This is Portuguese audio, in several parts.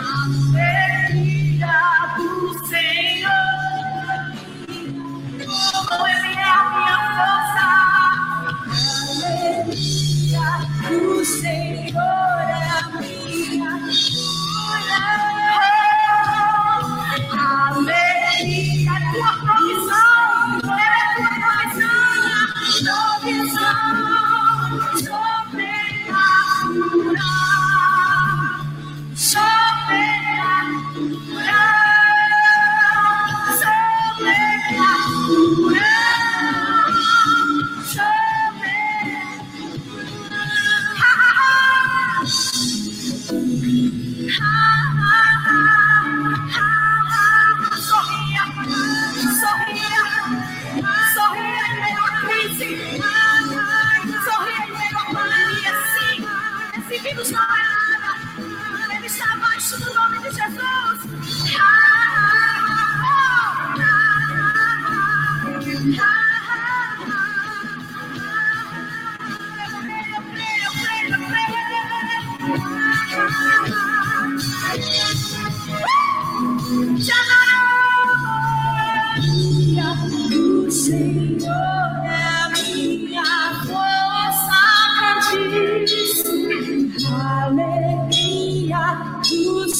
Amen.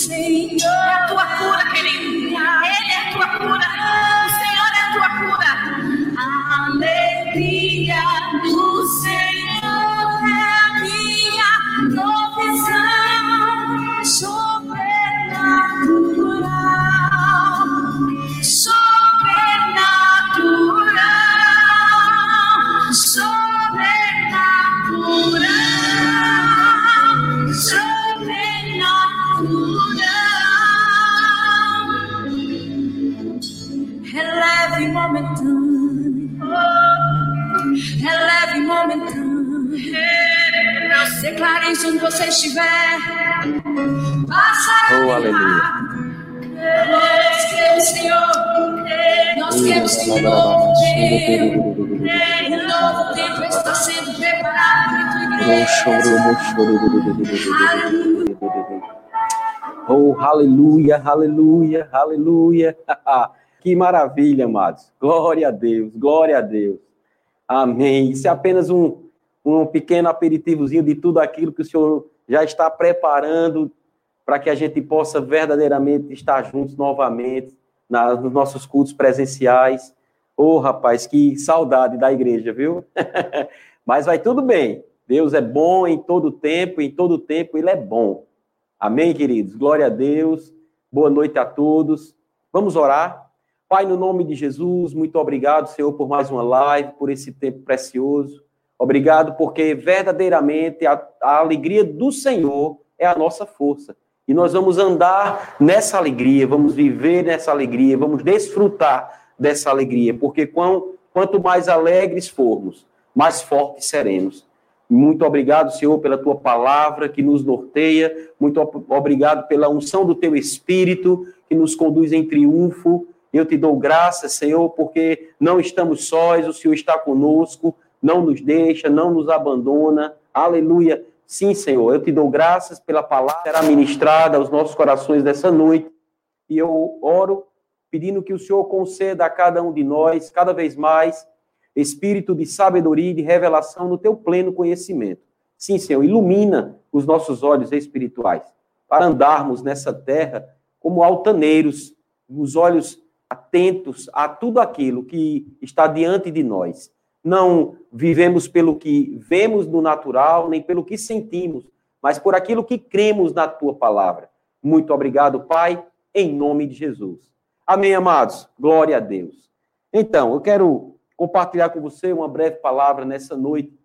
Señor. Oh, aleluia, aleluia, aleluia. que maravilha, amados. Glória a Deus, glória a Deus. Amém. Isso é apenas um, um pequeno aperitivozinho de tudo aquilo que o Senhor já está preparando para que a gente possa verdadeiramente estar juntos novamente na, nos nossos cultos presenciais. Oh, rapaz, que saudade da igreja, viu? Mas vai tudo bem. Deus é bom em todo tempo, em todo tempo ele é bom. Amém, queridos? Glória a Deus. Boa noite a todos. Vamos orar. Pai, no nome de Jesus, muito obrigado, Senhor, por mais uma live, por esse tempo precioso. Obrigado porque verdadeiramente a, a alegria do Senhor é a nossa força. E nós vamos andar nessa alegria, vamos viver nessa alegria, vamos desfrutar dessa alegria, porque quanto mais alegres formos, mais fortes seremos. Muito obrigado, Senhor, pela tua palavra que nos norteia. Muito obrigado pela unção do teu espírito que nos conduz em triunfo. Eu te dou graças, Senhor, porque não estamos sós, o Senhor está conosco, não nos deixa, não nos abandona. Aleluia. Sim, Senhor, eu te dou graças pela palavra que será ministrada aos nossos corações dessa noite. E eu oro pedindo que o Senhor conceda a cada um de nós, cada vez mais, espírito de sabedoria e de revelação no teu pleno conhecimento. Sim, Senhor, ilumina os nossos olhos espirituais para andarmos nessa terra como altaneiros, os olhos atentos a tudo aquilo que está diante de nós. Não vivemos pelo que vemos no natural, nem pelo que sentimos, mas por aquilo que cremos na tua palavra. Muito obrigado, Pai, em nome de Jesus. Amém, amados. Glória a Deus. Então, eu quero compartilhar com você uma breve palavra nessa noite.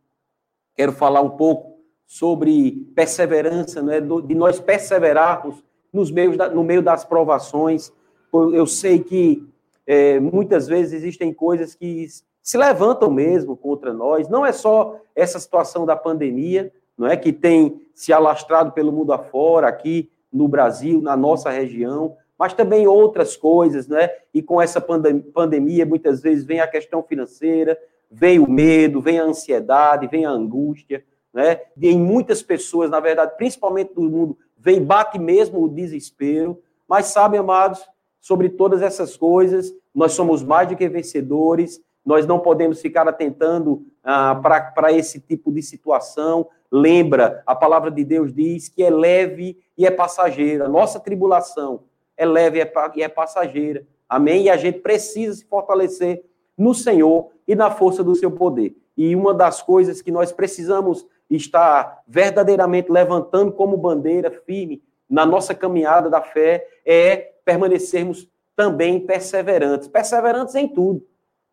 Quero falar um pouco sobre perseverança, né, de nós perseverarmos nos meios da, no meio das provações. Eu sei que é, muitas vezes existem coisas que se levantam mesmo contra nós. Não é só essa situação da pandemia, não é que tem se alastrado pelo mundo afora, aqui no Brasil, na nossa região, mas também outras coisas, né? E com essa pandemia, muitas vezes vem a questão financeira, vem o medo, vem a ansiedade, vem a angústia, né? E em muitas pessoas, na verdade, principalmente no mundo, vem, bate mesmo o desespero, mas sabe, amados, sobre todas essas coisas, nós somos mais do que vencedores, nós não podemos ficar atentando ah, para esse tipo de situação. Lembra, a palavra de Deus diz que é leve e é passageira. Nossa tribulação é leve e é passageira. Amém? E a gente precisa se fortalecer no Senhor e na força do seu poder. E uma das coisas que nós precisamos estar verdadeiramente levantando como bandeira firme na nossa caminhada da fé é permanecermos também perseverantes, perseverantes em tudo.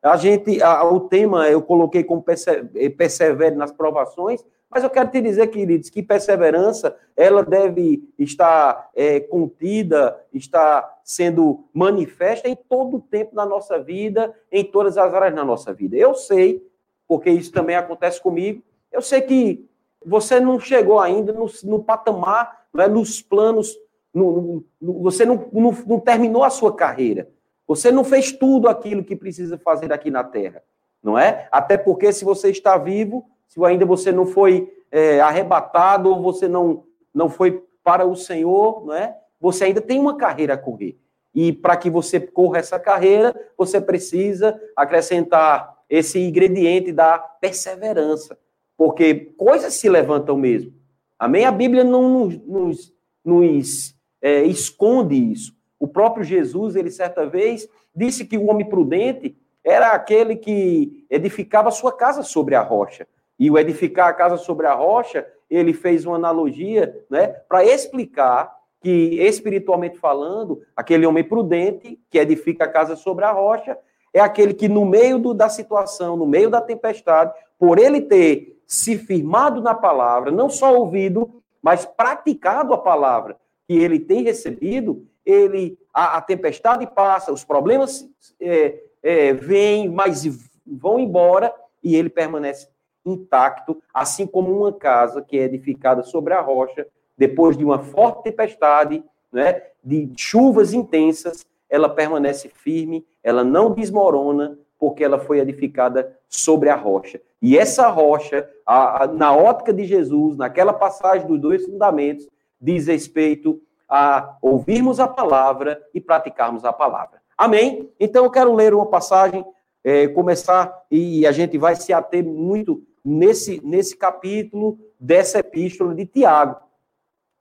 A gente, a, o tema eu coloquei como persevere nas provações, mas eu quero te dizer, queridos, que perseverança, ela deve estar é, contida, estar sendo manifesta em todo o tempo da nossa vida, em todas as áreas da nossa vida. Eu sei, porque isso também acontece comigo, eu sei que você não chegou ainda no, no patamar, né, nos planos, no, no, você não, não terminou a sua carreira. Você não fez tudo aquilo que precisa fazer aqui na Terra, não é? Até porque se você está vivo, se ainda você não foi é, arrebatado ou você não, não foi para o Senhor, não é? Você ainda tem uma carreira a correr. E para que você corra essa carreira, você precisa acrescentar esse ingrediente da perseverança. Porque coisas se levantam mesmo. Amém? A Bíblia não nos, nos, é, esconde isso. O próprio Jesus, ele certa vez, disse que o homem prudente era aquele que edificava sua casa sobre a rocha. E o edificar a casa sobre a rocha, ele fez uma analogia né, para explicar que, espiritualmente falando, aquele homem prudente que edifica a casa sobre a rocha é aquele que, no meio do, da situação, no meio da tempestade, por ele ter se firmado na palavra, não só ouvido, mas praticado a palavra que ele tem recebido, ele a, a tempestade passa, os problemas é, é, vêm, mas vão embora e ele permanece intacto, assim como uma casa que é edificada sobre a rocha, depois de uma forte tempestade, né, de chuvas intensas, ela permanece firme, ela não desmorona, porque ela foi edificada sobre a rocha. E essa rocha, a, a, na ótica de Jesus, naquela passagem dos dois fundamentos, diz respeito a ouvirmos a palavra e praticarmos a palavra. Amém? Então eu quero ler uma passagem, é, começar, e a gente vai se ater muito nesse, nesse capítulo dessa epístola de Tiago.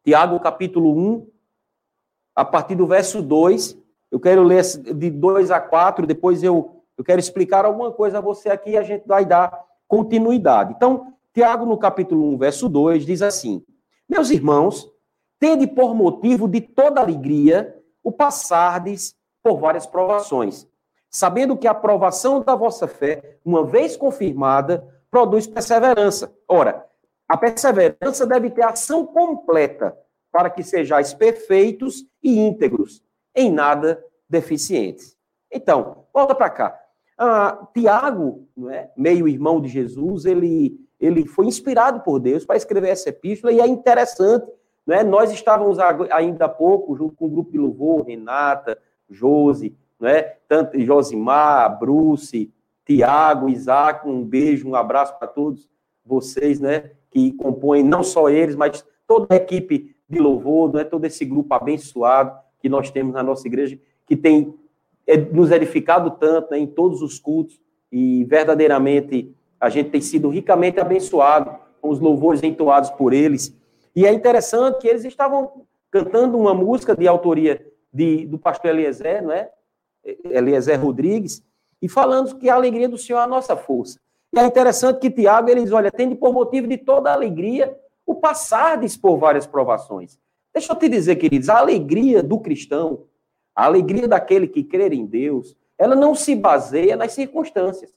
Tiago, capítulo 1, a partir do verso 2. Eu quero ler de 2 a 4, depois eu, eu quero explicar alguma coisa a você aqui e a gente vai dar continuidade. Então, Tiago, no capítulo 1, verso 2, diz assim: Meus irmãos, tende por motivo de toda alegria o passardes por várias provações, sabendo que a provação da vossa fé, uma vez confirmada, produz perseverança. Ora, a perseverança deve ter ação completa para que sejais perfeitos e íntegros, em nada deficientes. Então, volta para cá. Ah, Tiago, é, meio irmão de Jesus, ele, ele foi inspirado por Deus para escrever essa epístola e é interessante. é? Nós estávamos ainda há pouco, junto com o grupo de louvor, Renata, Josi, é? Tanto Josimar, Bruce, Tiago, Isaac, um beijo, um abraço para todos vocês, né, que compõem não só eles, mas toda a equipe de louvor, é todo esse grupo abençoado que nós temos na nossa igreja, que tem é, nos edificado tanto né, em todos os cultos, e verdadeiramente a gente tem sido ricamente abençoado com os louvores entoados por eles. E é interessante que eles estavam cantando uma música de autoria de, do pastor Eliezer, não é? Eliezer Rodrigues, e falando que a alegria do Senhor é a nossa força. E é interessante que Tiago, ele diz, olha, tende por motivo de toda alegria o passardes por várias provações. Deixa eu te dizer, queridos, a alegria do cristão, a alegria daquele que crê em Deus, ela não se baseia nas circunstâncias.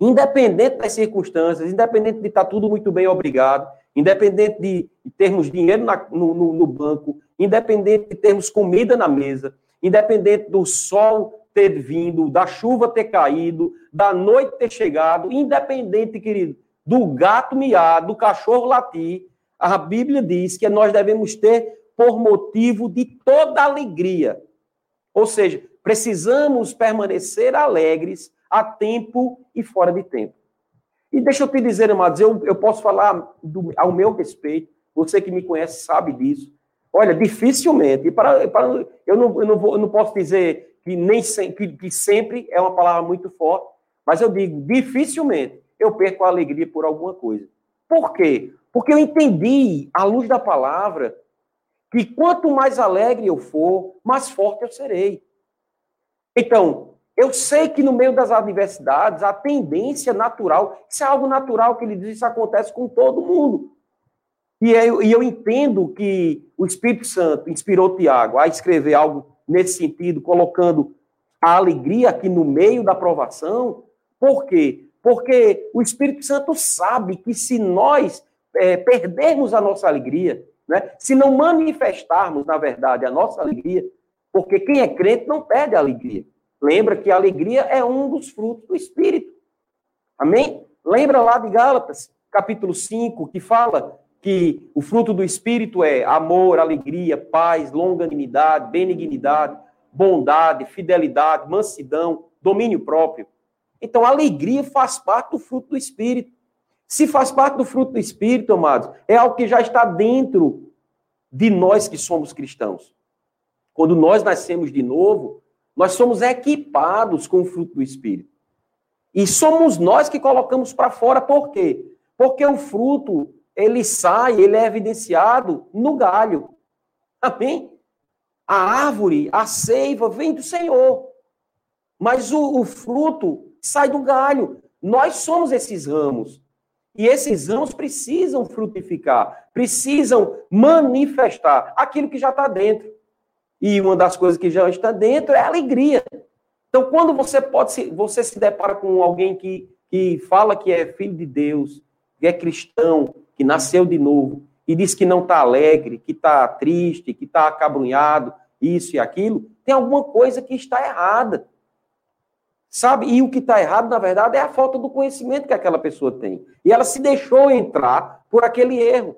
Independente das circunstâncias, independente de estar tudo muito bem, obrigado, independente de termos dinheiro na, no, no, no banco, independente de termos comida na mesa, independente do sol ter vindo, da chuva ter caído, da noite ter chegado, independente, querido, do gato miar, do cachorro latir, a Bíblia diz que nós devemos ter por motivo de toda alegria. Ou seja, precisamos permanecer alegres a tempo e fora de tempo. E deixa eu te dizer, amados, eu, eu posso falar do, ao meu respeito, Você que me conhece sabe disso. Olha, dificilmente, para, para, eu, não, eu, não vou, eu não posso dizer que nem que, que sempre é uma palavra muito forte, mas eu digo, dificilmente eu perco a alegria por alguma coisa. Por quê? Porque eu entendi, à luz da palavra, que quanto mais alegre eu for, mais forte eu serei. Então, eu sei que no meio das adversidades, a tendência natural, isso é algo natural que ele diz, isso acontece com todo mundo. E eu, e eu entendo que o Espírito Santo inspirou Tiago a escrever algo nesse sentido, colocando a alegria aqui no meio da provação. Por quê? Porque o Espírito Santo sabe que se nós é, perdermos a nossa alegria, né, se não manifestarmos, na verdade, a nossa alegria, porque quem é crente não perde a alegria. Lembra que a alegria é um dos frutos do Espírito. Amém? Lembra lá de Gálatas, capítulo 5, que fala que o fruto do Espírito é amor, alegria, paz, longanimidade, benignidade, bondade, fidelidade, mansidão, domínio próprio. Então, a alegria faz parte do fruto do Espírito. Se faz parte do fruto do Espírito, amados, é algo que já está dentro de nós que somos cristãos. Quando nós nascemos de novo, nós somos equipados com o fruto do Espírito. E somos nós que colocamos para fora, por quê? Porque o fruto ele sai, ele é evidenciado no galho. Amém? A árvore, a seiva vem do Senhor. Mas o, o fruto sai do galho. Nós somos esses ramos. E esses ramos precisam frutificar, precisam manifestar aquilo que já está dentro. E uma das coisas que já está dentro é a alegria. Então, quando você pode se, você se depara com alguém que, que fala que é filho de Deus, que é cristão, que nasceu de novo, e diz que não está alegre, que está triste, que está acabrunhado, isso e aquilo, tem alguma coisa que está errada. Sabe? E o que está errado, na verdade, é a falta do conhecimento que aquela pessoa tem. E ela se deixou entrar por aquele erro.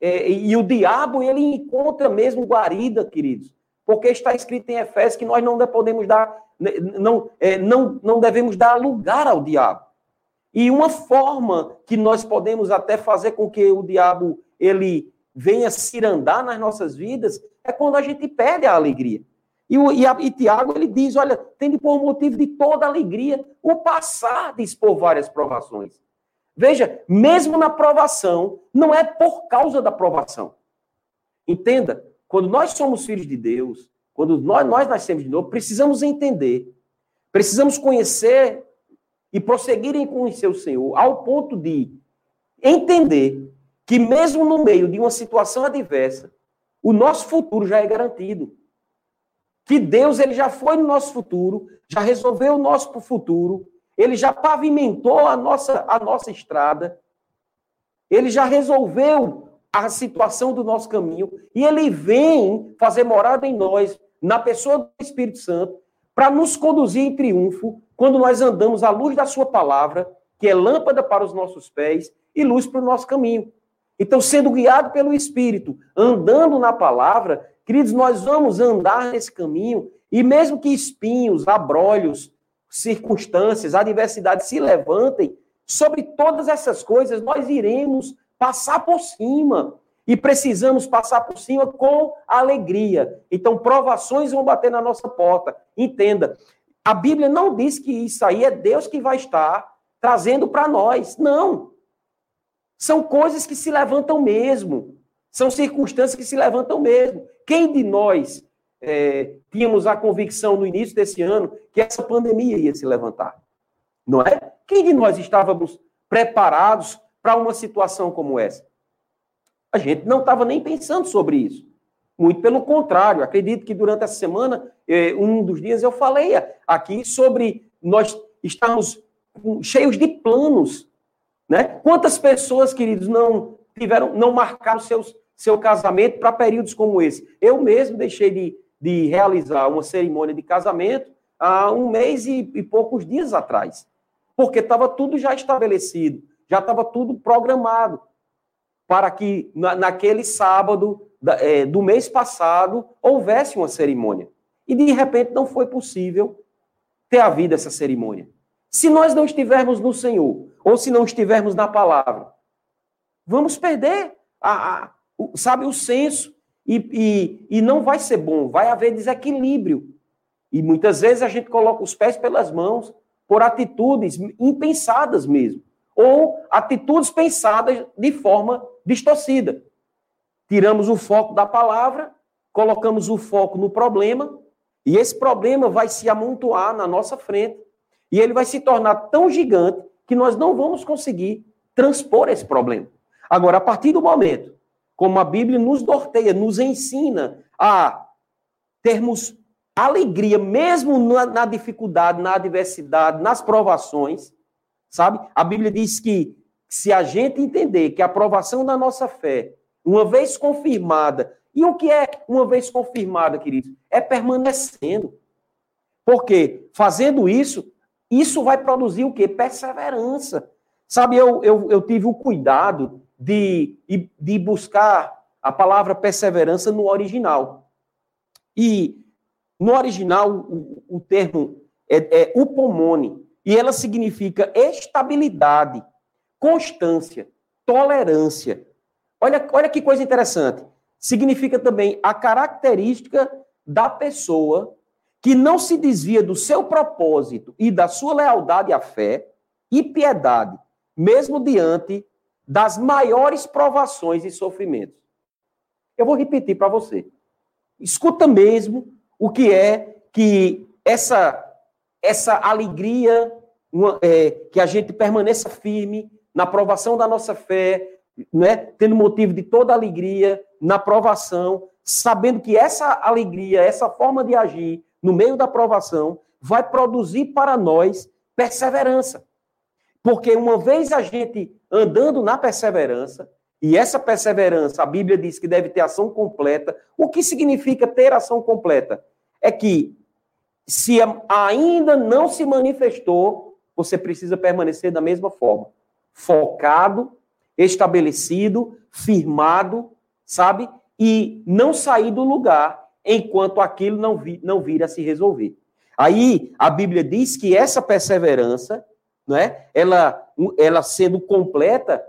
É, e, o diabo, ele encontra mesmo guarida, queridos. Porque está escrito em Efésios que nós não podemos dar, não, é, não, não devemos dar lugar ao diabo. E uma forma que nós podemos até fazer com que o diabo ele venha cirandar nas nossas vidas é quando a gente perde a alegria. E, o, e, a, e Tiago ele diz: olha, tem de por motivo de toda alegria o passar de expor várias provações. Veja, mesmo na provação, não é por causa da provação. Entenda, quando nós somos filhos de Deus, quando nós, nós nascemos de novo, precisamos entender, precisamos conhecer e prosseguirem com o seu Senhor, ao ponto de entender que, mesmo no meio de uma situação adversa, o nosso futuro já é garantido. Que Deus ele já foi no nosso futuro, já resolveu o nosso futuro, ele já pavimentou a nossa, a nossa estrada, ele já resolveu a situação do nosso caminho, e ele vem fazer morada em nós, na pessoa do Espírito Santo, para nos conduzir em triunfo quando nós andamos à luz da Sua palavra, que é lâmpada para os nossos pés e luz para o nosso caminho. Então, sendo guiado pelo Espírito, andando na palavra, queridos, nós vamos andar nesse caminho e mesmo que espinhos, abrolhos, circunstâncias, adversidades se levantem, sobre todas essas coisas nós iremos passar por cima. E precisamos passar por cima com alegria. Então, provações vão bater na nossa porta. Entenda, a Bíblia não diz que isso aí é Deus que vai estar trazendo para nós. Não. São coisas que se levantam mesmo. São circunstâncias que se levantam mesmo. Quem de nós é, tínhamos a convicção no início desse ano que essa pandemia ia se levantar? Não é? Quem de nós estávamos preparados para uma situação como essa? A gente não estava nem pensando sobre isso. Muito pelo contrário, acredito que durante essa semana, eh, um dos dias eu falei aqui sobre nós estarmos cheios de planos. Né? Quantas pessoas, queridos, não tiveram, não marcaram seus, seu casamento para períodos como esse? Eu mesmo deixei de, de realizar uma cerimônia de casamento há um mês e, e poucos dias atrás, porque estava tudo já estabelecido, já estava tudo programado para que na, naquele sábado da, é, do mês passado houvesse uma cerimônia. E de repente não foi possível ter havido essa cerimônia. Se nós não estivermos no Senhor, ou se não estivermos na palavra, vamos perder a, a, sabe, o senso. E, e, e não vai ser bom, vai haver desequilíbrio. E muitas vezes a gente coloca os pés pelas mãos por atitudes impensadas mesmo. Ou atitudes pensadas de forma distorcida. Tiramos o foco da palavra, colocamos o foco no problema, e esse problema vai se amontoar na nossa frente. E ele vai se tornar tão gigante que nós não vamos conseguir transpor esse problema. Agora, a partir do momento, como a Bíblia nos norteia, nos ensina a termos alegria, mesmo na, na dificuldade, na adversidade, nas provações, sabe? A Bíblia diz que se a gente entender que a aprovação da nossa fé, uma vez confirmada, e o que é uma vez confirmada, queridos? É permanecendo. Porque fazendo isso, isso vai produzir o quê? Perseverança. Sabe, eu, eu, eu tive o cuidado de, de buscar a palavra perseverança no original. E no original, o, o termo é, é upomone, e ela significa estabilidade, constância, tolerância. Olha, olha que coisa interessante. Significa também a característica da pessoa que não se desvia do seu propósito e da sua lealdade à fé e piedade, mesmo diante das maiores provações e sofrimentos. Eu vou repetir para você. Escuta mesmo o que é que essa, essa alegria, uma, é, que a gente permaneça firme na provação da nossa fé, né, tendo motivo de toda alegria na provação, sabendo que essa alegria, essa forma de agir no meio da provação, vai produzir para nós perseverança. Porque uma vez a gente andando na perseverança, e essa perseverança, a Bíblia diz que deve ter ação completa. O que significa ter ação completa? É que se ainda não se manifestou, você precisa permanecer da mesma forma, focado, estabelecido, firmado, sabe? E não sair do lugar enquanto aquilo não, vi, não vir a se resolver. Aí a Bíblia diz que essa perseverança, não é? ela, ela sendo completa,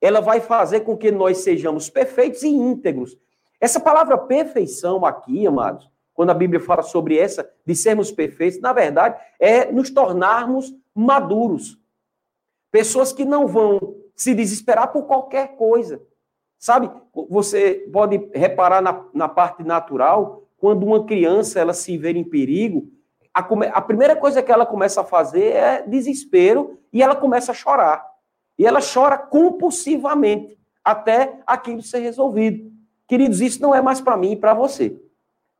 ela vai fazer com que nós sejamos perfeitos e íntegros. Essa palavra perfeição aqui, amados, quando a Bíblia fala sobre essa, de sermos perfeitos, na verdade, é nos tornarmos maduros. Pessoas que não vão se desesperar por qualquer coisa. Sabe, você pode reparar na, na parte natural, quando uma criança ela se vê em perigo, a, a primeira coisa que ela começa a fazer é desespero e ela começa a chorar. E ela chora compulsivamente até aquilo ser resolvido. Queridos, isso não é mais para mim e para você.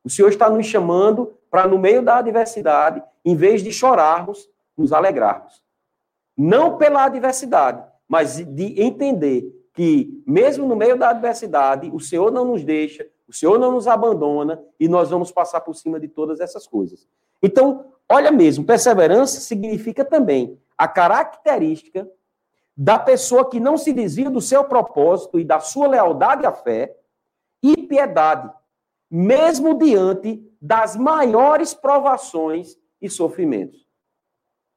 O Senhor está nos chamando para, no meio da adversidade, em vez de chorarmos, nos alegrarmos. Não pela adversidade, mas de entender que, mesmo no meio da adversidade, o Senhor não nos deixa, o Senhor não nos abandona e nós vamos passar por cima de todas essas coisas. Então, olha mesmo, perseverança significa também a característica da pessoa que não se desvia do seu propósito e da sua lealdade à fé e piedade, mesmo diante das maiores provações e sofrimentos.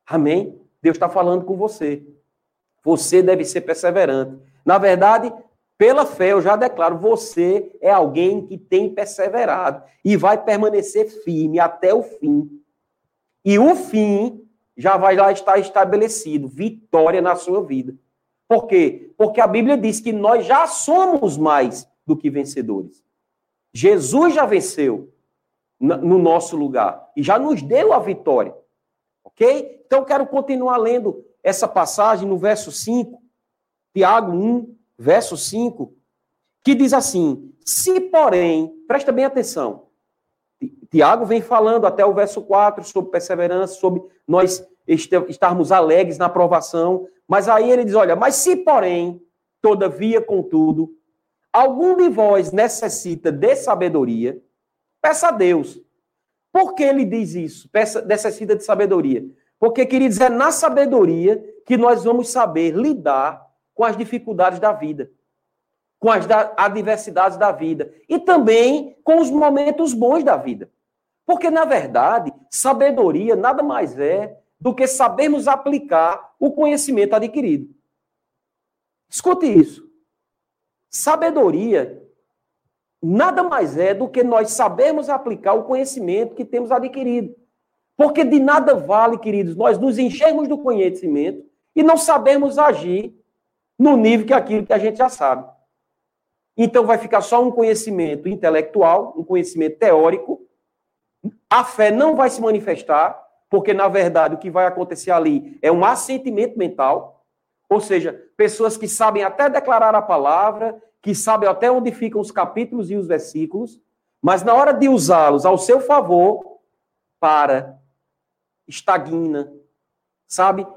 Amém? Deus está falando com você. Você deve ser perseverante. Na verdade, pela fé, eu já declaro, você é alguém que tem perseverado e vai permanecer firme até o fim. E o fim já vai lá estar estabelecido, vitória na sua vida. Por quê? Porque a Bíblia diz que nós já somos mais do que vencedores. Jesus já venceu no nosso lugar e já nos deu a vitória. Então, quero continuar lendo essa passagem no verso 5, Tiago 1, verso 5, que diz assim: Se, porém, presta bem atenção, Tiago vem falando até o verso 4 sobre perseverança, sobre nós estarmos alegres na aprovação, mas aí ele diz: olha, mas se, porém, todavia, contudo, algum de vós necessita de sabedoria, peça a Deus. Por que ele diz isso? Necessita de sabedoria. Porque, queridos, é na sabedoria que nós vamos saber lidar com as dificuldades da vida, com as adversidades da vida e também com os momentos bons da vida. Porque, na verdade, sabedoria nada mais é do que sabermos aplicar o conhecimento adquirido. Escute isso. Sabedoria nada mais é do que nós sabemos aplicar o conhecimento que temos adquirido. Porque de nada vale, queridos, nós nos enchermos do conhecimento e não sabemos agir no nível que aquilo que a gente já sabe. Então vai ficar só um conhecimento intelectual, um conhecimento teórico. A fé não vai se manifestar, porque na verdade o que vai acontecer ali é um assentimento mental, ou seja, pessoas que sabem até declarar a palavra, que sabem até onde ficam os capítulos e os versículos, mas na hora de usá-los ao seu favor, para, estagna, sabe?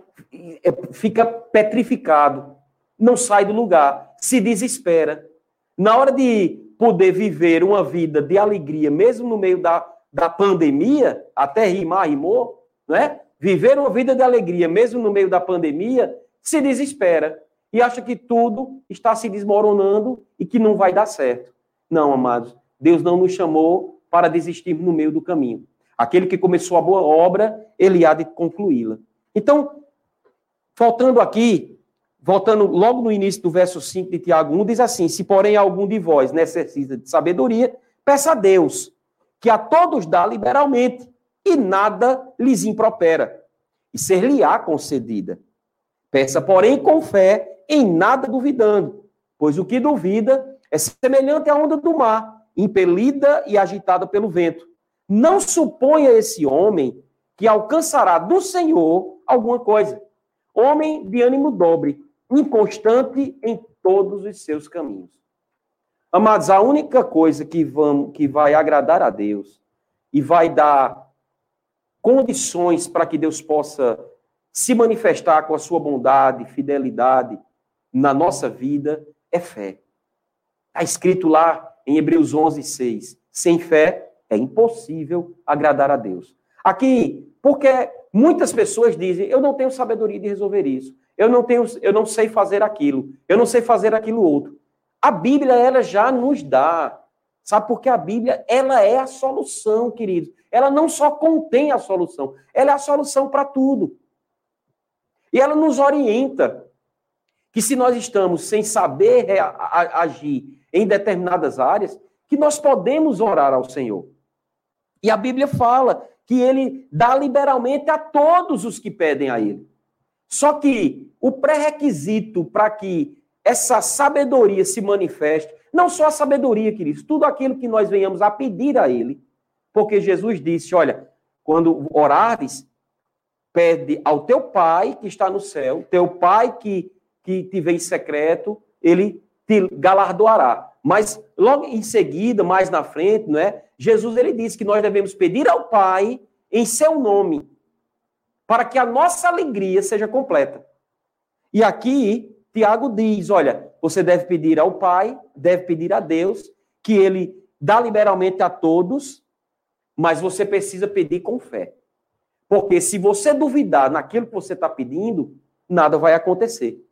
É, fica petrificado, não sai do lugar, se desespera. Na hora de poder viver uma vida de alegria, mesmo no meio da, da pandemia, até rimar, rimou, né? Viver uma vida de alegria, mesmo no meio da pandemia, se desespera e acha que tudo está se desmoronando e que não vai dar certo. Não, amados, Deus não nos chamou para desistir no meio do caminho. Aquele que começou a boa obra, ele há de concluí-la. Então, faltando aqui, voltando logo no início do verso 5 de Tiago 1, diz assim: Se, porém, algum de vós necessita de sabedoria, peça a Deus, que a todos dá liberalmente, e nada lhes impropera, e ser-lhe-á concedida. Peça, porém, com fé, em nada duvidando, pois o que duvida é semelhante à onda do mar, impelida e agitada pelo vento. Não suponha esse homem que alcançará do Senhor alguma coisa. Homem de ânimo dobre, inconstante em todos os seus caminhos. Amados, a única coisa que, vamos, que vai agradar a Deus e vai dar condições para que Deus possa se manifestar com a sua bondade, fidelidade na nossa vida é fé. Está escrito lá em Hebreus 11, 6. Sem fé é impossível agradar a Deus. Aqui, porque muitas pessoas dizem, eu não tenho sabedoria de resolver isso eu não tenho, eu não sei fazer aquilo, eu não sei fazer aquilo outro. A Bíblia ela já nos dá, sabe? Porque a Bíblia ela é a solução, queridos. Ela não só contém a solução, ela é a solução para tudo. E ela nos orienta que se nós estamos sem saber agir em determinadas áreas, que nós podemos orar ao Senhor. E a Bíblia fala que ele dá liberalmente a todos os que pedem a ele. Só que o pré-requisito para que essa sabedoria se manifeste, não só a sabedoria, queridos, tudo aquilo que nós venhamos a pedir a Ele, porque Jesus disse: olha, quando orares, pede ao teu Pai que está no céu, teu Pai que, que te vê em secreto, ele te galardoará. Mas logo em seguida, mais na frente, não é? Jesus ele disse que nós devemos pedir ao Pai em seu nome para que a nossa alegria seja completa. E aqui, Tiago diz: olha, você deve pedir ao Pai, deve pedir a Deus, que ele dá liberalmente a todos, mas você precisa pedir com fé. Porque se você duvidar naquilo que você está pedindo, nada vai acontecer.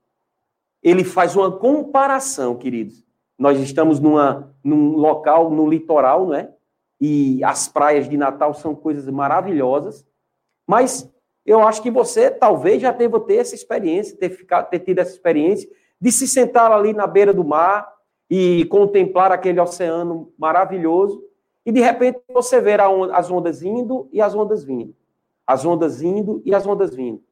Ele faz uma comparação, queridos. Nós estamos numa, num local, no litoral, não é? E as praias de Natal são coisas maravilhosas, mas eu acho que você talvez já deva ter essa experiência, ter, ficado, ter tido essa experiência de se sentar ali na beira do mar e contemplar aquele oceano maravilhoso e de repente você ver as ondas indo e as ondas vindo. As ondas indo e as ondas vindo.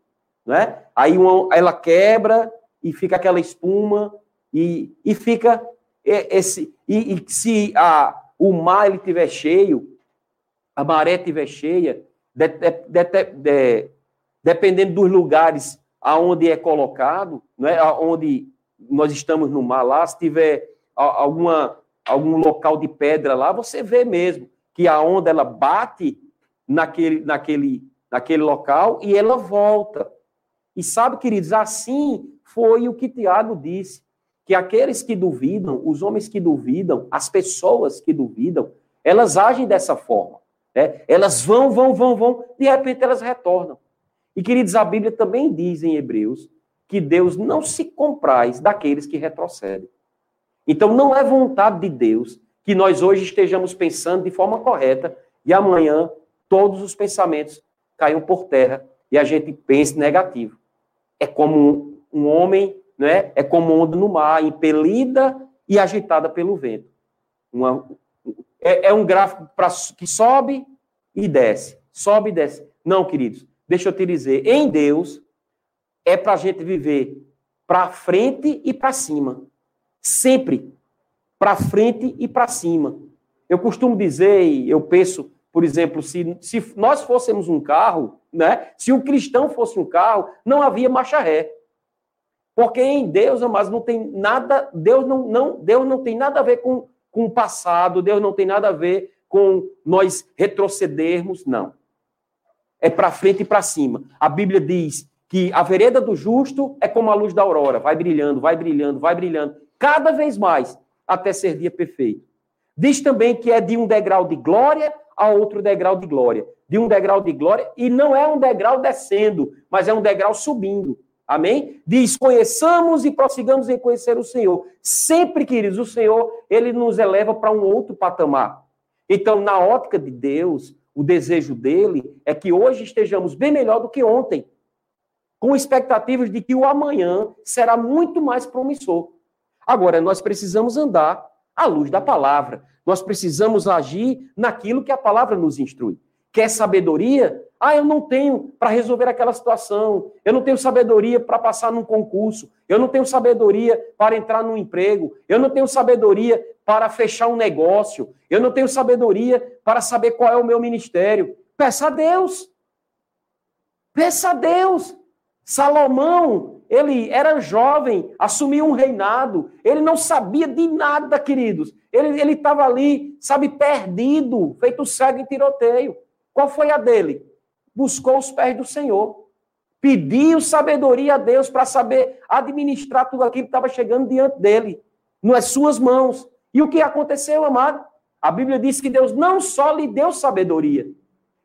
Não é? Aí uma, ela quebra e fica aquela espuma e, e fica esse. E, e se a, o mar ele estiver cheio, a maré estiver cheia, de, de, de, dependendo dos lugares aonde é colocado, né, onde nós estamos no mar lá, se tiver alguma, algum local de pedra lá, você vê mesmo que a onda ela bate naquele, naquele, naquele local e ela volta. E sabe, queridos, assim foi o que Tiago disse, que aqueles que duvidam, os homens que duvidam, as pessoas que duvidam, elas agem dessa forma. Né? Elas vão, vão, vão, vão, de repente elas retornam. E, queridos, a Bíblia também diz em Hebreus que Deus não se compraz daqueles que retrocedem. Então, não é vontade de Deus que nós hoje estejamos pensando de forma correta e amanhã todos os pensamentos caiam por terra e a gente pense negativo. É como um homem, né? é como onda no mar, impelida e agitada pelo vento. Uma, é, é um gráfico pra, que sobe e desce, sobe e desce. Não, queridos, deixa eu te dizer, em Deus é para a gente viver para frente e para cima. Sempre para frente e para cima. Eu costumo dizer, e eu penso, por exemplo, se, se nós fôssemos um carro, né? Se um cristão fosse um carro, não havia marcha ré. Porque em Deus, mas não tem nada, Deus não, não, Deus não tem nada a ver com, com o passado, Deus não tem nada a ver com nós retrocedermos, não. É para frente e para cima. A Bíblia diz que a vereda do justo é como a luz da aurora, vai brilhando, vai brilhando, vai brilhando, cada vez mais, até ser dia perfeito. Diz também que é de um degrau de glória a outro degrau de glória. De um degrau de glória, e não é um degrau descendo, mas é um degrau subindo. Amém? Diz: conheçamos e prossigamos em conhecer o Senhor. Sempre, queridos, o Senhor, ele nos eleva para um outro patamar. Então, na ótica de Deus, o desejo dele é que hoje estejamos bem melhor do que ontem, com expectativas de que o amanhã será muito mais promissor. Agora, nós precisamos andar à luz da palavra. Nós precisamos agir naquilo que a palavra nos instrui. Quer sabedoria? Ah, eu não tenho para resolver aquela situação. Eu não tenho sabedoria para passar num concurso. Eu não tenho sabedoria para entrar num emprego. Eu não tenho sabedoria para fechar um negócio. Eu não tenho sabedoria para saber qual é o meu ministério. Peça a Deus. Peça a Deus. Salomão, ele era jovem, assumiu um reinado, ele não sabia de nada, queridos. Ele estava ali, sabe, perdido, feito cego em tiroteio. Qual foi a dele? Buscou os pés do Senhor. Pediu sabedoria a Deus para saber administrar tudo aquilo que estava chegando diante dele, nas suas mãos. E o que aconteceu, amado? A Bíblia diz que Deus não só lhe deu sabedoria,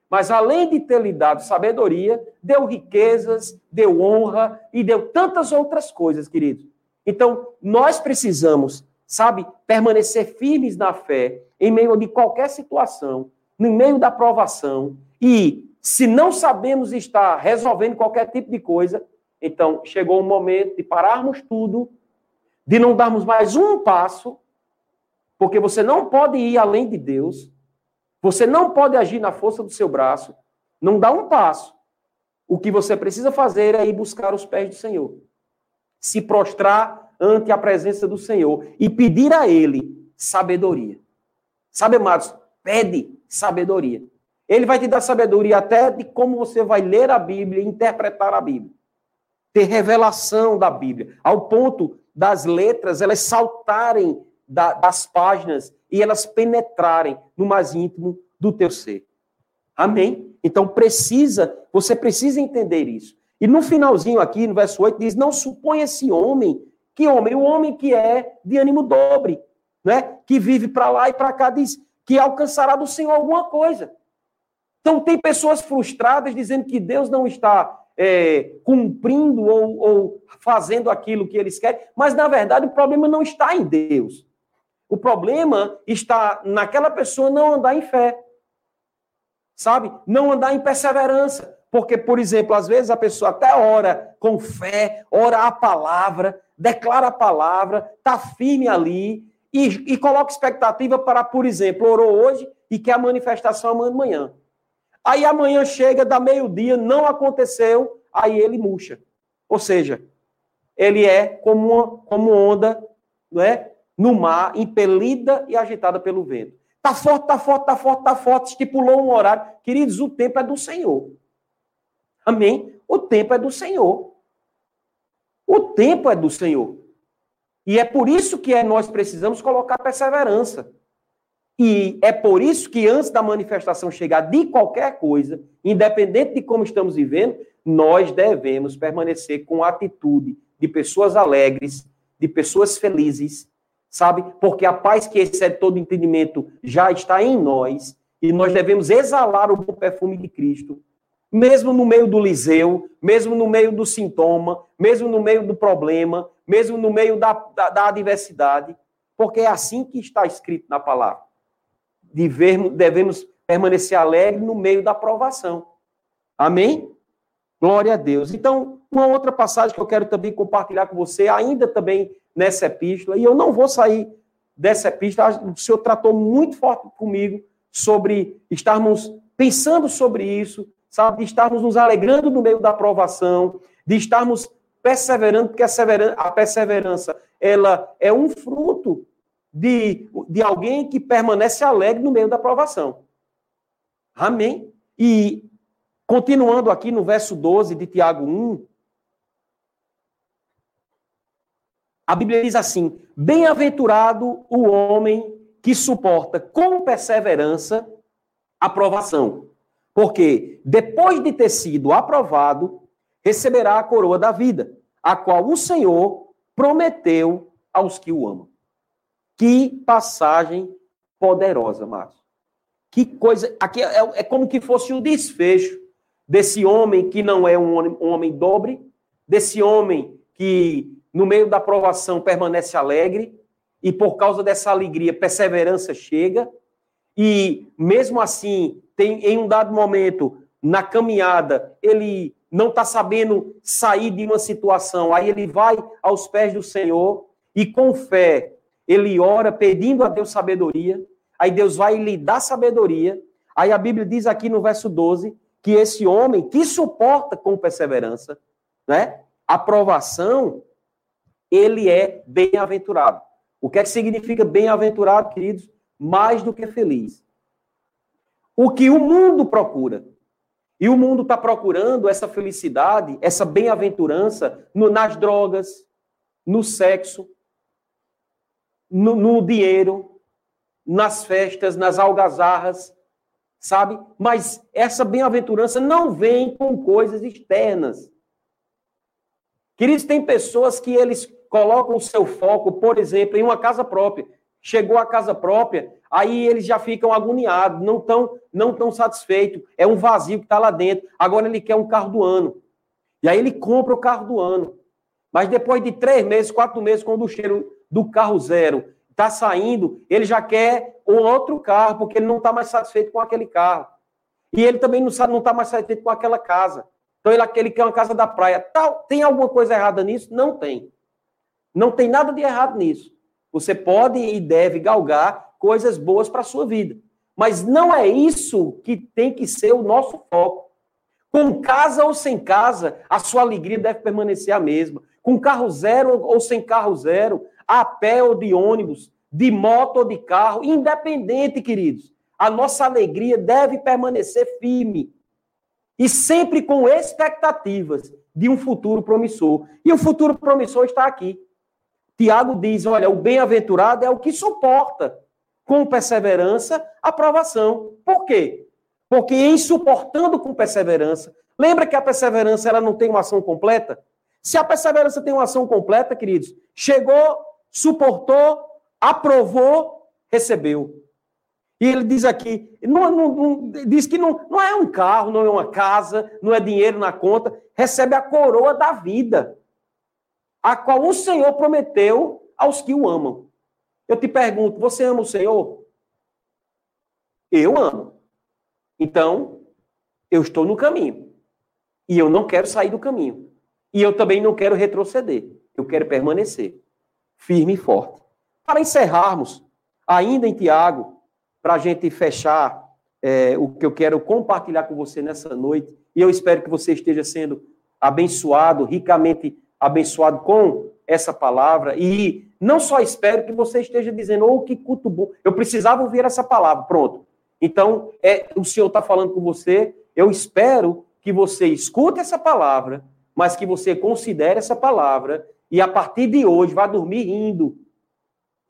mas além de ter lhe dado sabedoria, deu riquezas, deu honra e deu tantas outras coisas, queridos. Então, nós precisamos, sabe, permanecer firmes na fé em meio de qualquer situação, no meio da provação. E se não sabemos estar resolvendo qualquer tipo de coisa, então chegou o momento de pararmos tudo, de não darmos mais um passo, porque você não pode ir além de Deus você não pode agir na força do seu braço, não dá um passo. O que você precisa fazer é ir buscar os pés do Senhor. Se prostrar ante a presença do Senhor e pedir a Ele sabedoria. Sabe, amados, pede sabedoria. Ele vai te dar sabedoria até de como você vai ler a Bíblia interpretar a Bíblia. Ter revelação da Bíblia, ao ponto das letras elas saltarem das páginas e elas penetrarem no mais íntimo do teu ser. Amém? Então precisa, você precisa entender isso. E no finalzinho aqui, no verso 8, diz: Não suponha esse homem, que homem? O homem que é de ânimo dobre, né? que vive para lá e para cá, diz que alcançará do Senhor alguma coisa. Então, tem pessoas frustradas dizendo que Deus não está é, cumprindo ou, ou fazendo aquilo que eles querem, mas na verdade o problema não está em Deus. O problema está naquela pessoa não andar em fé. Sabe? Não andar em perseverança. Porque, por exemplo, às vezes a pessoa até ora com fé, ora a palavra, declara a palavra, está firme ali e, e coloca expectativa para, por exemplo, orou hoje e quer a manifestação amanhã. Aí amanhã chega, dá meio-dia, não aconteceu, aí ele murcha. Ou seja, ele é como, uma, como onda, não é? no mar, impelida e agitada pelo vento. Está forte, está forte, está forte, está forte, estipulou um horário. Queridos, o tempo é do Senhor. Amém? O tempo é do Senhor. O tempo é do Senhor. E é por isso que é, nós precisamos colocar perseverança. E é por isso que antes da manifestação chegar de qualquer coisa, independente de como estamos vivendo, nós devemos permanecer com a atitude de pessoas alegres, de pessoas felizes, sabe? Porque a paz que excede todo entendimento já está em nós e nós devemos exalar o perfume de Cristo, mesmo no meio do liseu, mesmo no meio do sintoma, mesmo no meio do problema, mesmo no meio da, da, da adversidade, porque é assim que está escrito na palavra. Devemos, devemos permanecer alegre no meio da provação. Amém? Glória a Deus. Então, uma outra passagem que eu quero também compartilhar com você, ainda também nessa epístola, e eu não vou sair dessa epístola, o Senhor tratou muito forte comigo sobre estarmos pensando sobre isso, sabe, de estarmos nos alegrando no meio da aprovação, de estarmos perseverando, porque a perseverança, ela é um fruto de, de alguém que permanece alegre no meio da aprovação. Amém? E continuando aqui no verso 12 de Tiago 1, a Bíblia diz assim: Bem-aventurado o homem que suporta com perseverança a provação, porque depois de ter sido aprovado, receberá a coroa da vida, a qual o Senhor prometeu aos que o amam. Que passagem poderosa, Márcio. Que coisa. Aqui é, é como que fosse o desfecho desse homem que não é um homem, um homem dobre, desse homem que, no meio da provação, permanece alegre, e por causa dessa alegria, perseverança chega, e mesmo assim, tem, em um dado momento, na caminhada, ele não está sabendo sair de uma situação, aí ele vai aos pés do Senhor e com fé ele ora pedindo a Deus sabedoria, Aí Deus vai lhe dar sabedoria. Aí a Bíblia diz aqui no verso 12 que esse homem que suporta com perseverança, né? Aprovação, ele é bem-aventurado. O que é que significa bem-aventurado, queridos? Mais do que feliz. O que o mundo procura. E o mundo está procurando essa felicidade, essa bem-aventurança nas drogas, no sexo, no, no dinheiro, nas festas, nas algazarras, sabe? Mas essa bem-aventurança não vem com coisas externas. Queridos, tem pessoas que eles colocam o seu foco, por exemplo, em uma casa própria. Chegou a casa própria, aí eles já ficam agoniados, não estão não tão satisfeitos. É um vazio que está lá dentro. Agora ele quer um carro do ano. E aí ele compra o carro do ano. Mas depois de três meses, quatro meses, quando o cheiro do carro zero está saindo, ele já quer um outro carro, porque ele não está mais satisfeito com aquele carro. E ele também não está não tá mais satisfeito com aquela casa. Então ele, ele quer uma casa da praia. Tal, tem alguma coisa errada nisso? Não tem. Não tem nada de errado nisso. Você pode e deve galgar coisas boas para a sua vida. Mas não é isso que tem que ser o nosso foco. Com casa ou sem casa, a sua alegria deve permanecer a mesma. Com carro zero ou sem carro zero, a pé ou de ônibus, de moto ou de carro, independente, queridos. A nossa alegria deve permanecer firme e sempre com expectativas de um futuro promissor. E o futuro promissor está aqui. Tiago diz: olha, o bem-aventurado é o que suporta com perseverança a provação. Por quê? Porque em suportando com perseverança, lembra que a perseverança ela não tem uma ação completa? Se a perseverança tem uma ação completa, queridos, chegou suportou, aprovou, recebeu. E ele diz aqui, não, não, não, diz que não, não é um carro, não é uma casa, não é dinheiro na conta, recebe a coroa da vida, a qual o Senhor prometeu aos que o amam. Eu te pergunto, você ama o Senhor? Eu amo. Então, eu estou no caminho. E eu não quero sair do caminho. E eu também não quero retroceder. Eu quero permanecer firme e forte. Para encerrarmos, ainda em Tiago, para a gente fechar é, o que eu quero compartilhar com você nessa noite, e eu espero que você esteja sendo abençoado, ricamente abençoado com essa palavra, e não só espero que você esteja dizendo, oh, que culto bom, eu precisava ouvir essa palavra, pronto. Então, é, o Senhor está falando com você, eu espero que você escute essa palavra, mas que você considere essa palavra e a partir de hoje vá dormir rindo.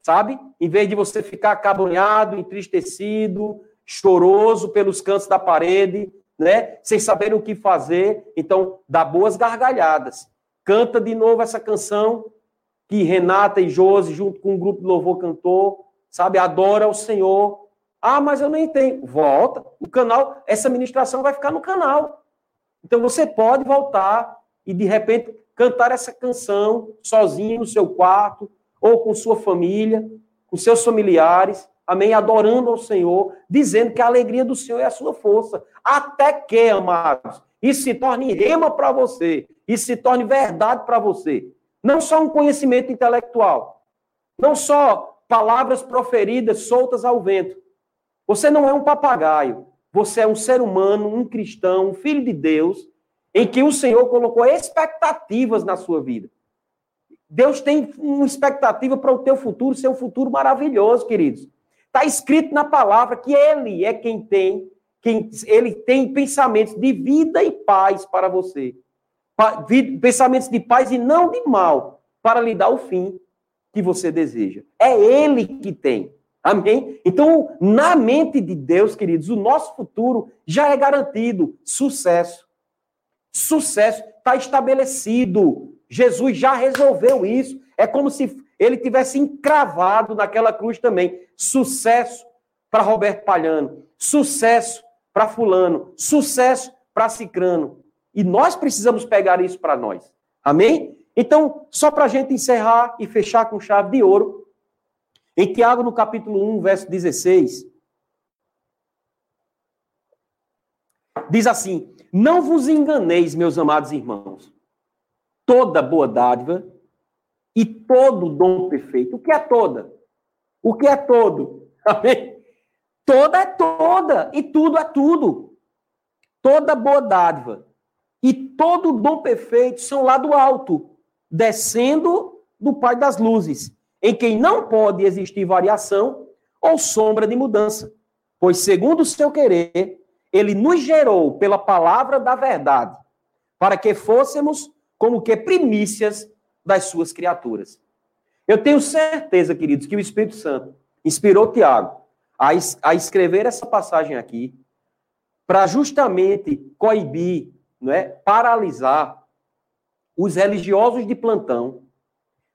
Sabe? Em vez de você ficar acabrunhado, entristecido, choroso pelos cantos da parede, né? Sem saber o que fazer, então dá boas gargalhadas. Canta de novo essa canção que Renata e Josi, junto com um grupo de louvor, cantou, sabe? Adora o Senhor. Ah, mas eu nem tenho. Volta. O canal, essa ministração vai ficar no canal. Então você pode voltar e de repente cantar essa canção sozinho no seu quarto, ou com sua família, com seus familiares, amém? Adorando ao Senhor, dizendo que a alegria do Senhor é a sua força. Até que, amados, isso se torne rema para você, isso se torne verdade para você. Não só um conhecimento intelectual, não só palavras proferidas soltas ao vento. Você não é um papagaio. Você é um ser humano, um cristão, um filho de Deus, em que o Senhor colocou expectativas na sua vida. Deus tem uma expectativa para o teu futuro ser um futuro maravilhoso, queridos. Está escrito na palavra que Ele é quem tem, quem Ele tem pensamentos de vida e paz para você. Pensamentos de paz e não de mal, para lhe dar o fim que você deseja. É Ele que tem. Amém? Então, na mente de Deus, queridos, o nosso futuro já é garantido. Sucesso. Sucesso está estabelecido. Jesus já resolveu isso. É como se ele tivesse encravado naquela cruz também. Sucesso para Roberto Palhano, sucesso para Fulano, sucesso para Cicrano. E nós precisamos pegar isso para nós. Amém? Então, só para a gente encerrar e fechar com chave de ouro, em Tiago, no capítulo 1, verso 16, diz assim: Não vos enganeis, meus amados irmãos toda boa dádiva e todo dom perfeito. O que é toda? O que é todo? Amém? Toda é toda e tudo é tudo. Toda boa dádiva e todo dom perfeito são lá do alto, descendo do Pai das luzes, em quem não pode existir variação ou sombra de mudança, pois segundo o seu querer, ele nos gerou pela palavra da verdade, para que fôssemos como que primícias das suas criaturas. Eu tenho certeza, queridos, que o Espírito Santo inspirou Tiago a, a escrever essa passagem aqui para justamente coibir, não é, paralisar os religiosos de plantão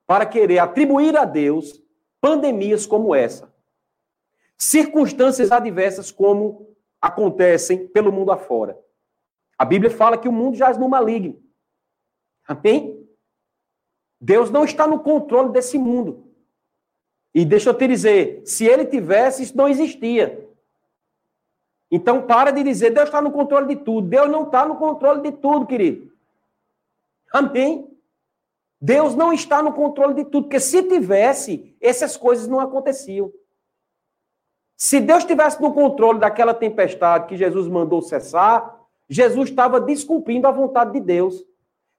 para querer atribuir a Deus pandemias como essa. Circunstâncias adversas como acontecem pelo mundo afora. A Bíblia fala que o mundo jaz no maligno. Amém? Deus não está no controle desse mundo. E deixa eu te dizer, se ele tivesse, isso não existia. Então, para de dizer, Deus está no controle de tudo. Deus não está no controle de tudo, querido. Amém? Deus não está no controle de tudo, porque se tivesse, essas coisas não aconteciam. Se Deus tivesse no controle daquela tempestade que Jesus mandou cessar, Jesus estava descumprindo a vontade de Deus.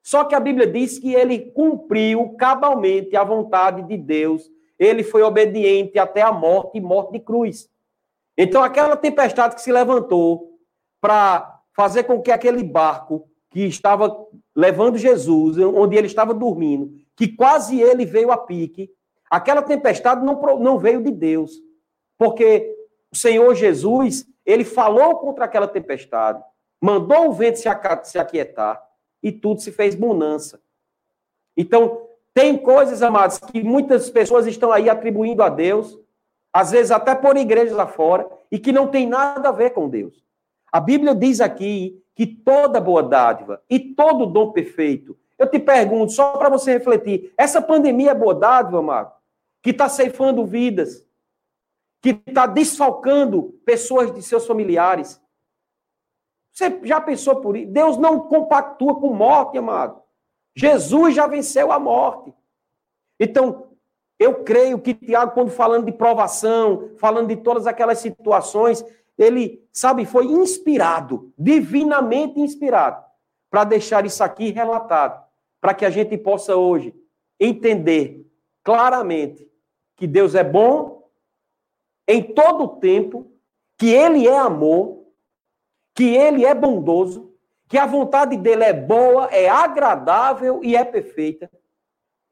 Só que a Bíblia diz que ele cumpriu cabalmente a vontade de Deus. Ele foi obediente até a morte e morte de cruz. Então, aquela tempestade que se levantou para fazer com que aquele barco que estava levando Jesus, onde ele estava dormindo, que quase ele veio a pique, aquela tempestade não, não veio de Deus. Porque o Senhor Jesus, ele falou contra aquela tempestade, mandou o vento se aquietar, e tudo se fez bonança. Então, tem coisas, amados, que muitas pessoas estão aí atribuindo a Deus, às vezes até por igrejas afora, e que não tem nada a ver com Deus. A Bíblia diz aqui que toda boa dádiva e todo dom perfeito. Eu te pergunto, só para você refletir, essa pandemia é boa dádiva, amado? Que está ceifando vidas, que está desfalcando pessoas de seus familiares, você já pensou por isso? Deus não compactua com morte, amado. Jesus já venceu a morte. Então, eu creio que Tiago, quando falando de provação, falando de todas aquelas situações, ele, sabe, foi inspirado, divinamente inspirado, para deixar isso aqui relatado, para que a gente possa hoje entender claramente que Deus é bom em todo o tempo, que Ele é amor que ele é bondoso, que a vontade dele é boa, é agradável e é perfeita.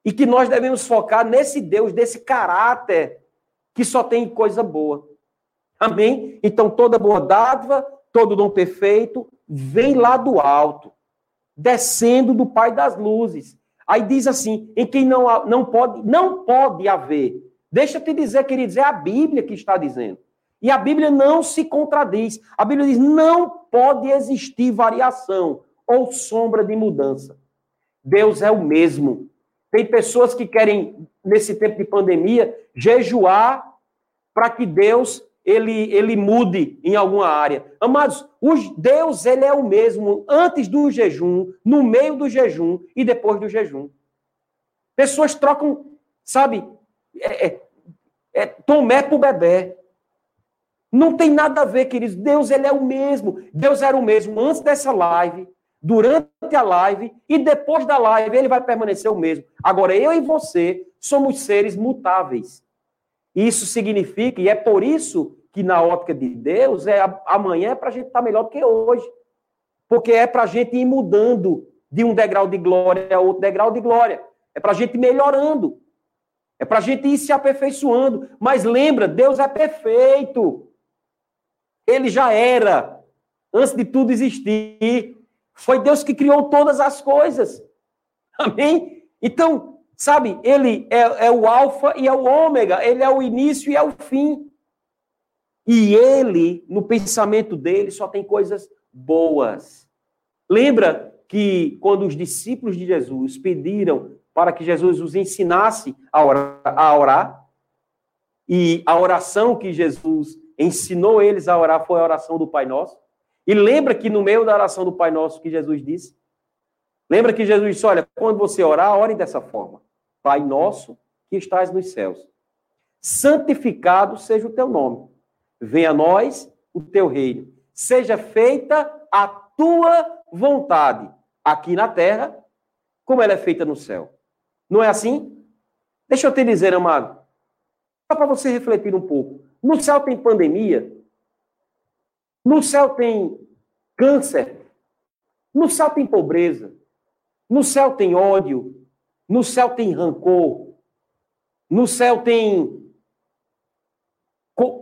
E que nós devemos focar nesse Deus, desse caráter que só tem coisa boa. Amém? Então toda boa dádiva, todo dom perfeito vem lá do alto, descendo do Pai das luzes. Aí diz assim: em quem não, não pode, não pode haver. Deixa eu te dizer, queridos, é a Bíblia que está dizendo. E a Bíblia não se contradiz. A Bíblia diz: não pode existir variação ou sombra de mudança. Deus é o mesmo. Tem pessoas que querem, nesse tempo de pandemia, jejuar para que Deus ele, ele mude em alguma área. Amados, os, Deus ele é o mesmo antes do jejum, no meio do jejum e depois do jejum. Pessoas trocam, sabe, é, é, é, Tomé para o bebê. Não tem nada a ver, queridos. Deus, ele é o mesmo. Deus era o mesmo antes dessa live, durante a live e depois da live. Ele vai permanecer o mesmo. Agora, eu e você somos seres mutáveis. Isso significa, e é por isso que na ótica de Deus, é amanhã é para a gente estar tá melhor do que hoje. Porque é para a gente ir mudando de um degrau de glória a outro degrau de glória. É para a gente ir melhorando. É para a gente ir se aperfeiçoando. Mas lembra, Deus é perfeito. Ele já era, antes de tudo existir. Foi Deus que criou todas as coisas. Amém? Então, sabe, ele é, é o alfa e é o ômega. Ele é o início e é o fim. E ele, no pensamento dele, só tem coisas boas. Lembra que quando os discípulos de Jesus pediram para que Jesus os ensinasse a orar, a orar, e a oração que Jesus ensinou eles a orar foi a oração do Pai Nosso. E lembra que no meio da oração do Pai Nosso que Jesus disse? Lembra que Jesus disse: Olha, quando você orar, ore dessa forma: Pai Nosso que estás nos céus, santificado seja o teu nome, venha a nós o teu reino, seja feita a tua vontade, aqui na terra, como ela é feita no céu. Não é assim? Deixa eu te dizer, amado, só para você refletir um pouco. No céu tem pandemia, no céu tem câncer, no céu tem pobreza, no céu tem ódio, no céu tem rancor, no céu tem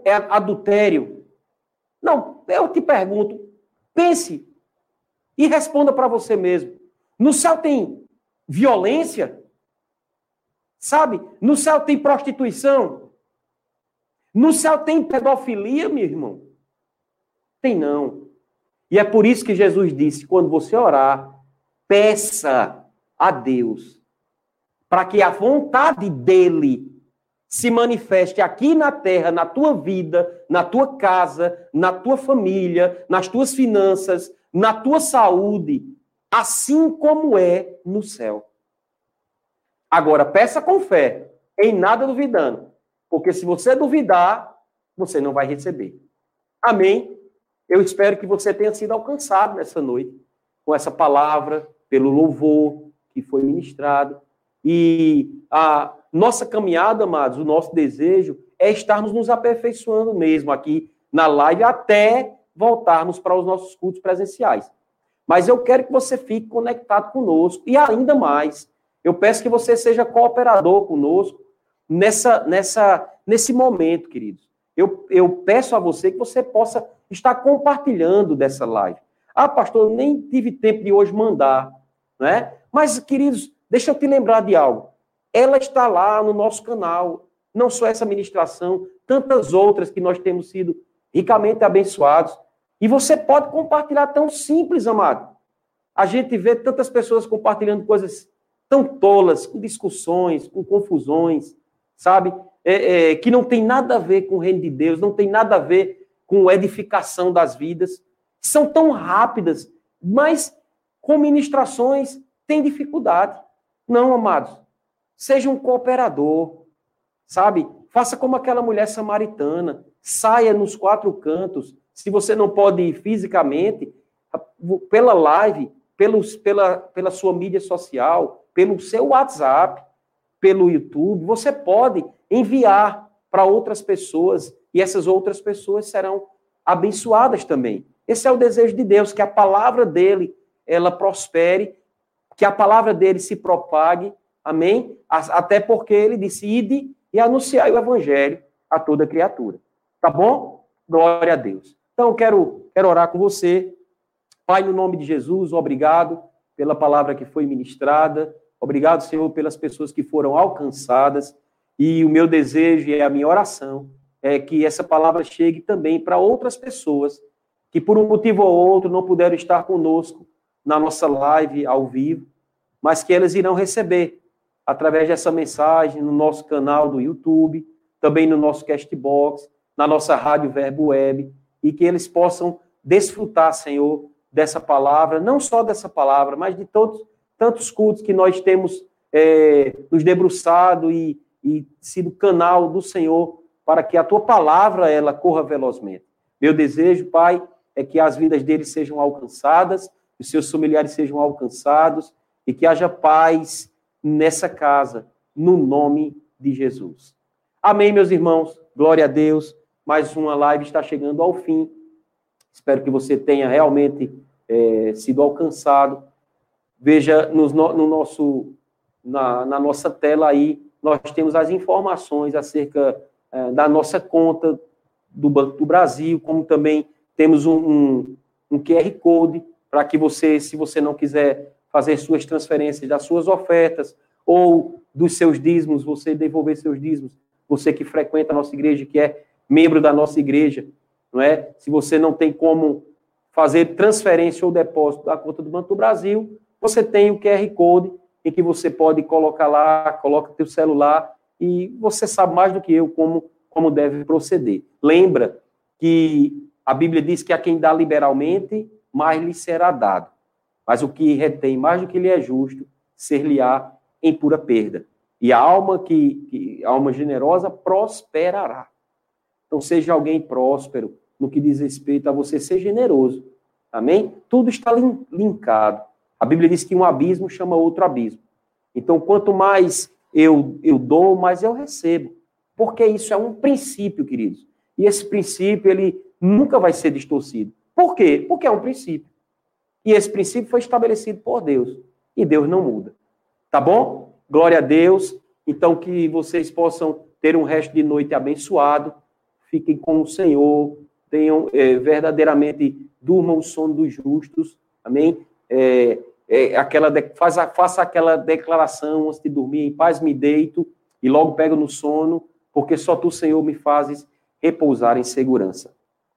é adultério. Não, eu te pergunto, pense e responda para você mesmo. No céu tem violência? Sabe? No céu tem prostituição? No céu tem pedofilia, meu irmão? Tem não. E é por isso que Jesus disse: quando você orar, peça a Deus para que a vontade dele se manifeste aqui na terra, na tua vida, na tua casa, na tua família, nas tuas finanças, na tua saúde, assim como é no céu. Agora, peça com fé, em nada duvidando, porque se você duvidar, você não vai receber. Amém? Eu espero que você tenha sido alcançado nessa noite com essa palavra, pelo louvor que foi ministrado. E a nossa caminhada, amados, o nosso desejo é estarmos nos aperfeiçoando mesmo aqui na live até voltarmos para os nossos cultos presenciais. Mas eu quero que você fique conectado conosco e ainda mais, eu peço que você seja cooperador conosco nessa, nessa, nesse momento, queridos. Eu, eu peço a você que você possa estar compartilhando dessa live. Ah, pastor, eu nem tive tempo de hoje mandar, né? Mas, queridos, deixa eu te lembrar de algo. Ela está lá no nosso canal. Não só essa ministração, tantas outras que nós temos sido ricamente abençoados. E você pode compartilhar tão simples, amado. A gente vê tantas pessoas compartilhando coisas tão tolas, com discussões, com confusões, sabe? É, é, que não tem nada a ver com o reino de Deus, não tem nada a ver com edificação das vidas. São tão rápidas, mas com ministrações tem dificuldade. Não, amados. Seja um cooperador, sabe? Faça como aquela mulher samaritana. Saia nos quatro cantos, se você não pode ir fisicamente, pela live, pelos, pela, pela sua mídia social, pelo seu WhatsApp, pelo YouTube, você pode enviar para outras pessoas e essas outras pessoas serão abençoadas também. Esse é o desejo de Deus, que a palavra dele ela prospere, que a palavra dele se propague, amém? Até porque ele disse: ide e anunciai o evangelho a toda criatura. Tá bom? Glória a Deus. Então, quero, quero orar com você. Pai, no nome de Jesus, obrigado pela palavra que foi ministrada. Obrigado, Senhor, pelas pessoas que foram alcançadas. E o meu desejo e a minha oração é que essa palavra chegue também para outras pessoas que, por um motivo ou outro, não puderam estar conosco na nossa live ao vivo, mas que elas irão receber através dessa mensagem no nosso canal do YouTube, também no nosso Castbox, na nossa Rádio Verbo Web e que eles possam desfrutar, Senhor, dessa palavra, não só dessa palavra, mas de todos tantos cultos que nós temos é, nos debruçado e, e sido canal do Senhor para que a tua palavra ela corra velozmente. Meu desejo, Pai, é que as vidas deles sejam alcançadas, os seus familiares sejam alcançados e que haja paz nessa casa, no nome de Jesus. Amém, meus irmãos. Glória a Deus. Mais uma live está chegando ao fim. Espero que você tenha realmente é, sido alcançado. Veja no, no nosso, na, na, nossa tela aí, nós temos as informações acerca é, da nossa conta do Banco do Brasil, como também temos um, um, um QR Code para que você, se você não quiser fazer suas transferências das suas ofertas ou dos seus dízimos, você devolver seus dízimos, você que frequenta a nossa igreja, que é membro da nossa igreja, não é? Se você não tem como fazer transferência ou depósito da conta do Banco do Brasil, você tem o QR Code em que você pode colocar lá, coloca teu celular e você sabe mais do que eu como, como deve proceder. Lembra que a Bíblia diz que a quem dá liberalmente, mais lhe será dado. Mas o que retém mais do que lhe é justo, ser-lhe-á em pura perda. E a alma que, que a alma generosa prosperará. Então seja alguém próspero no que diz respeito a você ser generoso. Amém? Tudo está linkado. A Bíblia diz que um abismo chama outro abismo. Então, quanto mais eu, eu dou, mais eu recebo. Porque isso é um princípio, queridos. E esse princípio, ele nunca vai ser distorcido. Por quê? Porque é um princípio. E esse princípio foi estabelecido por Deus. E Deus não muda. Tá bom? Glória a Deus. Então, que vocês possam ter um resto de noite abençoado. Fiquem com o Senhor. Tenham é, verdadeiramente, durmam o sono dos justos. Amém? É, é, aquela faz, faça aquela declaração antes de dormir. Em paz me deito e logo pego no sono, porque só tu, Senhor, me fazes repousar em segurança.